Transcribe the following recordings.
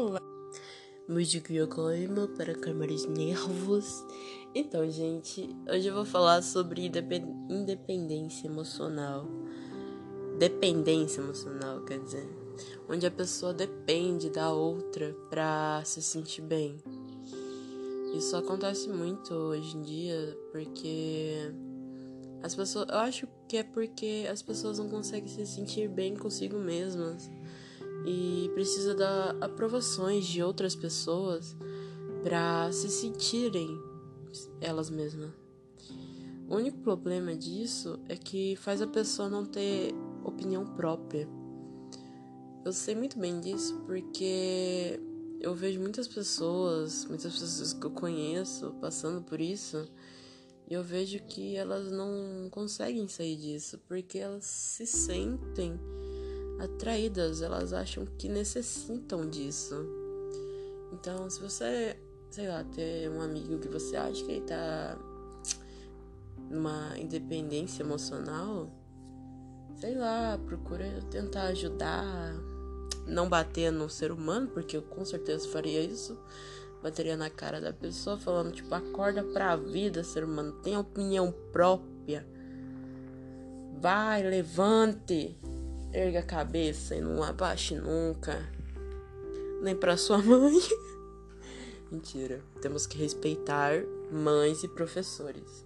Olá! Música Yokohama para calmar nervos. Então, gente, hoje eu vou falar sobre independência emocional. Dependência emocional, quer dizer, onde a pessoa depende da outra para se sentir bem. Isso acontece muito hoje em dia porque as pessoas, eu acho que é porque as pessoas não conseguem se sentir bem consigo mesmas e precisa dar aprovações de outras pessoas para se sentirem elas mesmas. O único problema disso é que faz a pessoa não ter opinião própria. Eu sei muito bem disso porque eu vejo muitas pessoas, muitas pessoas que eu conheço passando por isso e eu vejo que elas não conseguem sair disso porque elas se sentem atraídas, elas acham que necessitam disso. Então, se você, sei lá, ter um amigo que você acha que ele tá numa independência emocional, sei lá, procura tentar ajudar, não bater no ser humano, porque eu com certeza faria isso bateria na cara da pessoa, falando, tipo, acorda pra vida, ser humano, tem opinião própria. Vai, levante, erga a cabeça e não abaixe nunca. Nem pra sua mãe. Mentira. Temos que respeitar mães e professores.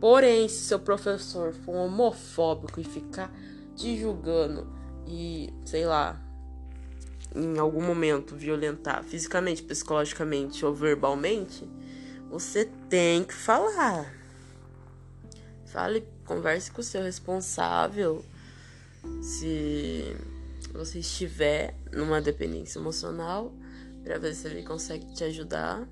Porém, se seu professor for homofóbico e ficar te julgando e, sei lá, em algum momento violentar fisicamente, psicologicamente ou verbalmente, você tem que falar. Fale, converse com o seu responsável. Se você estiver numa dependência emocional, para ver se ele consegue te ajudar,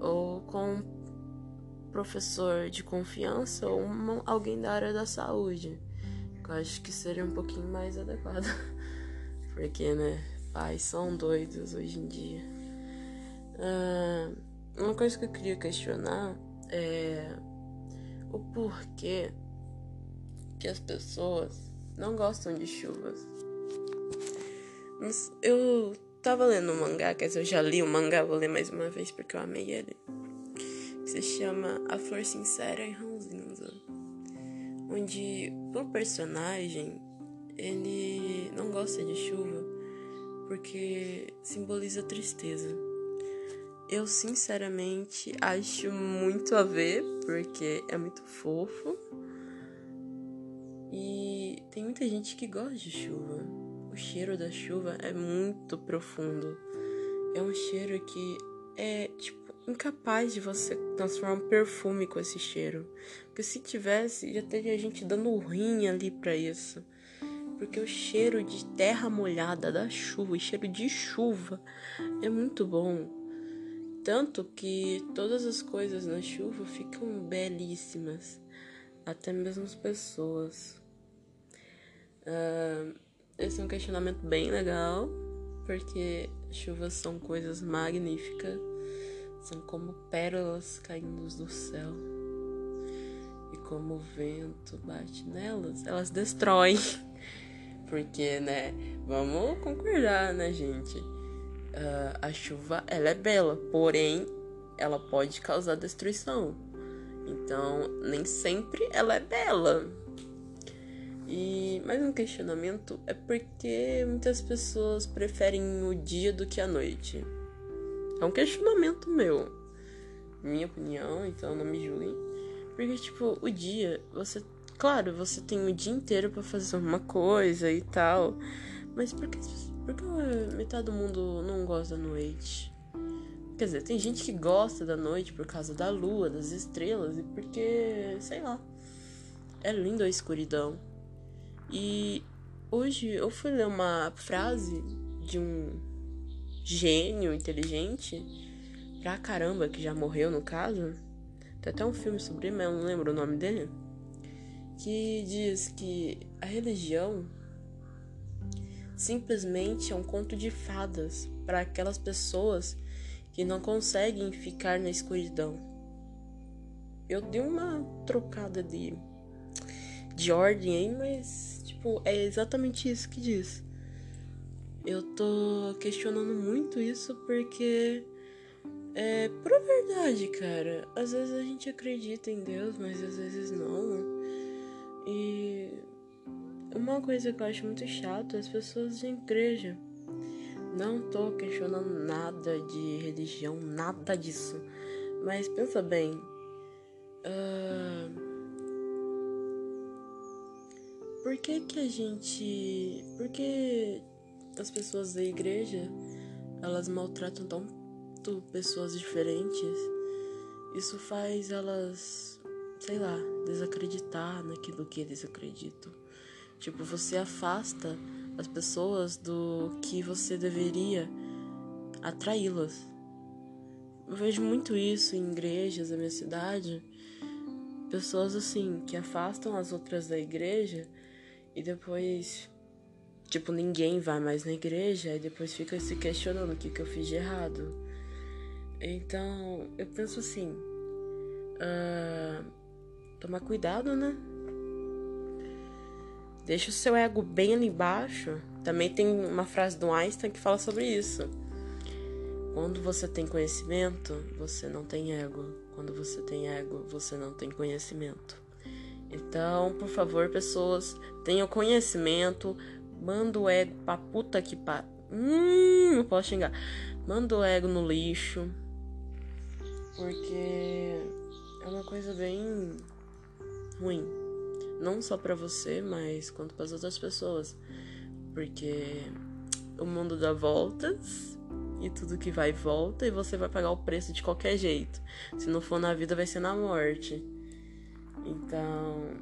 ou com um professor de confiança ou uma, alguém da área da saúde. Eu acho que seria um pouquinho mais adequado. Porque, né, pais são doidos hoje em dia. Uh, uma coisa que eu queria questionar é o porquê que as pessoas não gostam de chuvas. Eu tava lendo um mangá, quer dizer, eu já li o um mangá, vou ler mais uma vez porque eu amei ele. Que se chama A Flor Sincera e Ranzinza. Onde o personagem ele não gosta de chuva porque simboliza tristeza. Eu sinceramente acho muito a ver, porque é muito fofo. E tem muita gente que gosta de chuva. O cheiro da chuva é muito profundo. É um cheiro que é, tipo, incapaz de você transformar um perfume com esse cheiro. Porque se tivesse, já teria gente dando rim ali para isso porque o cheiro de terra molhada da chuva, o cheiro de chuva é muito bom. Tanto que todas as coisas na chuva ficam belíssimas, até mesmo as pessoas. Uh, esse é um questionamento bem legal, porque chuvas são coisas magníficas, são como pérolas caindo do céu. E como o vento bate nelas, elas destroem. Porque, né, vamos concordar, né, gente? Uh, a chuva, ela é bela, porém, ela pode causar destruição. Então, nem sempre ela é bela. E mais um questionamento é porque muitas pessoas preferem o dia do que a noite. É um questionamento meu. Minha opinião, então não me julguem. Porque, tipo, o dia, você Claro, você tem o dia inteiro para fazer uma coisa e tal. Mas por que, por que metade do mundo não gosta da noite? Quer dizer, tem gente que gosta da noite por causa da lua, das estrelas e porque, sei lá, é lindo a escuridão. E hoje eu fui ler uma frase de um gênio inteligente pra caramba, que já morreu no caso. Tem até um filme sobre ele, mas eu não lembro o nome dele que diz que a religião simplesmente é um conto de fadas para aquelas pessoas que não conseguem ficar na escuridão. Eu dei uma trocada de, de ordem aí, mas tipo, é exatamente isso que diz. eu tô questionando muito isso porque é por verdade, cara. Às vezes a gente acredita em Deus, mas às vezes não. E uma coisa que eu acho muito chato é as pessoas de igreja. Não tô questionando nada de religião, nada disso. Mas pensa bem. Uh, por que que a gente. Por que as pessoas da igreja elas maltratam tanto pessoas diferentes? Isso faz elas, sei lá, desacreditar naquilo que eles acreditam. Tipo, você afasta as pessoas do que você deveria atraí-las. Eu vejo muito isso em igrejas da minha cidade. Pessoas assim que afastam as outras da igreja e depois, tipo, ninguém vai mais na igreja e depois fica se questionando o que, que eu fiz de errado. Então, eu penso assim: uh, tomar cuidado, né? Deixa o seu ego bem ali embaixo. Também tem uma frase do Einstein que fala sobre isso. Quando você tem conhecimento, você não tem ego. Quando você tem ego, você não tem conhecimento. Então, por favor, pessoas, tenham conhecimento. Manda o ego pra puta que pa. Hum, não posso xingar. Manda o ego no lixo. Porque é uma coisa bem ruim não só para você, mas quanto para as outras pessoas, porque o mundo dá voltas e tudo que vai volta e você vai pagar o preço de qualquer jeito. Se não for na vida, vai ser na morte. Então,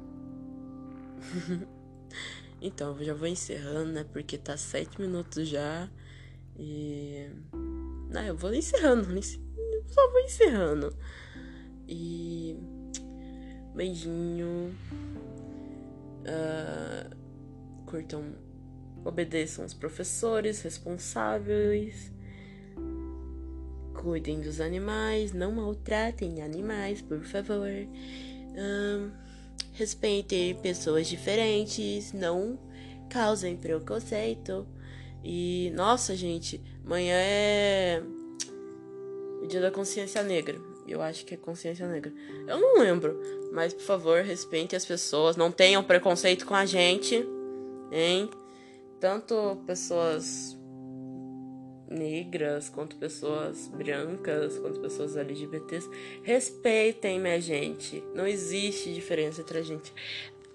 então eu já vou encerrando, né? Porque tá sete minutos já e não, eu vou encerrando, só vou encerrando. E beijinho uh, curtam, obedeçam os professores responsáveis, cuidem dos animais, não maltratem animais, por favor. Uh, respeitem pessoas diferentes, não causem preconceito. E nossa, gente, amanhã é o dia da consciência negra. Eu acho que é consciência negra. Eu não lembro. Mas, por favor, respeite as pessoas. Não tenham preconceito com a gente. Hein? Tanto pessoas negras, quanto pessoas brancas, quanto pessoas LGBTs. Respeitem, minha gente. Não existe diferença entre a gente.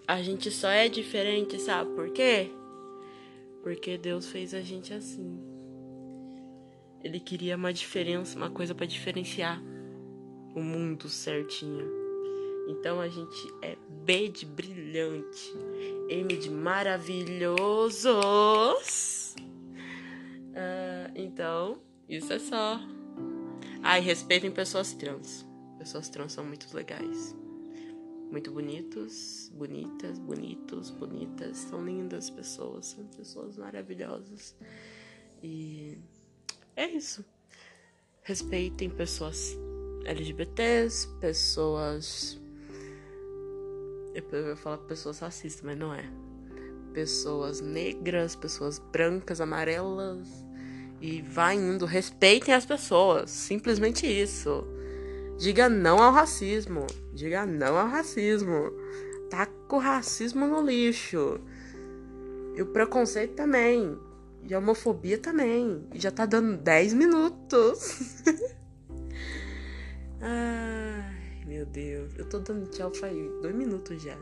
A gente só é diferente, sabe por quê? Porque Deus fez a gente assim. Ele queria uma diferença, uma coisa para diferenciar o mundo certinho. Então a gente é B de brilhante, M de maravilhosos. Uh, então, isso é só. Ai, ah, respeitem pessoas trans. Pessoas trans são muito legais. Muito bonitos, bonitas, bonitos, bonitas. São lindas pessoas, são pessoas maravilhosas. E é isso. Respeitem pessoas LGBTs, pessoas. Eu ia falar pessoas racistas, mas não é. Pessoas negras, pessoas brancas, amarelas. E vai indo. Respeitem as pessoas. Simplesmente isso. Diga não ao racismo. Diga não ao racismo. Taca o racismo no lixo. E o preconceito também. E a homofobia também. E já tá dando 10 minutos. Ai, meu Deus. Eu tô dando tchau faz dois minutos já.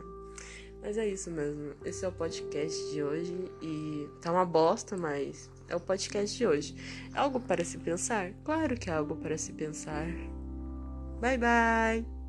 Mas é isso mesmo. Esse é o podcast de hoje. E tá uma bosta, mas é o podcast de hoje. É algo para se pensar? Claro que é algo para se pensar. Bye, bye!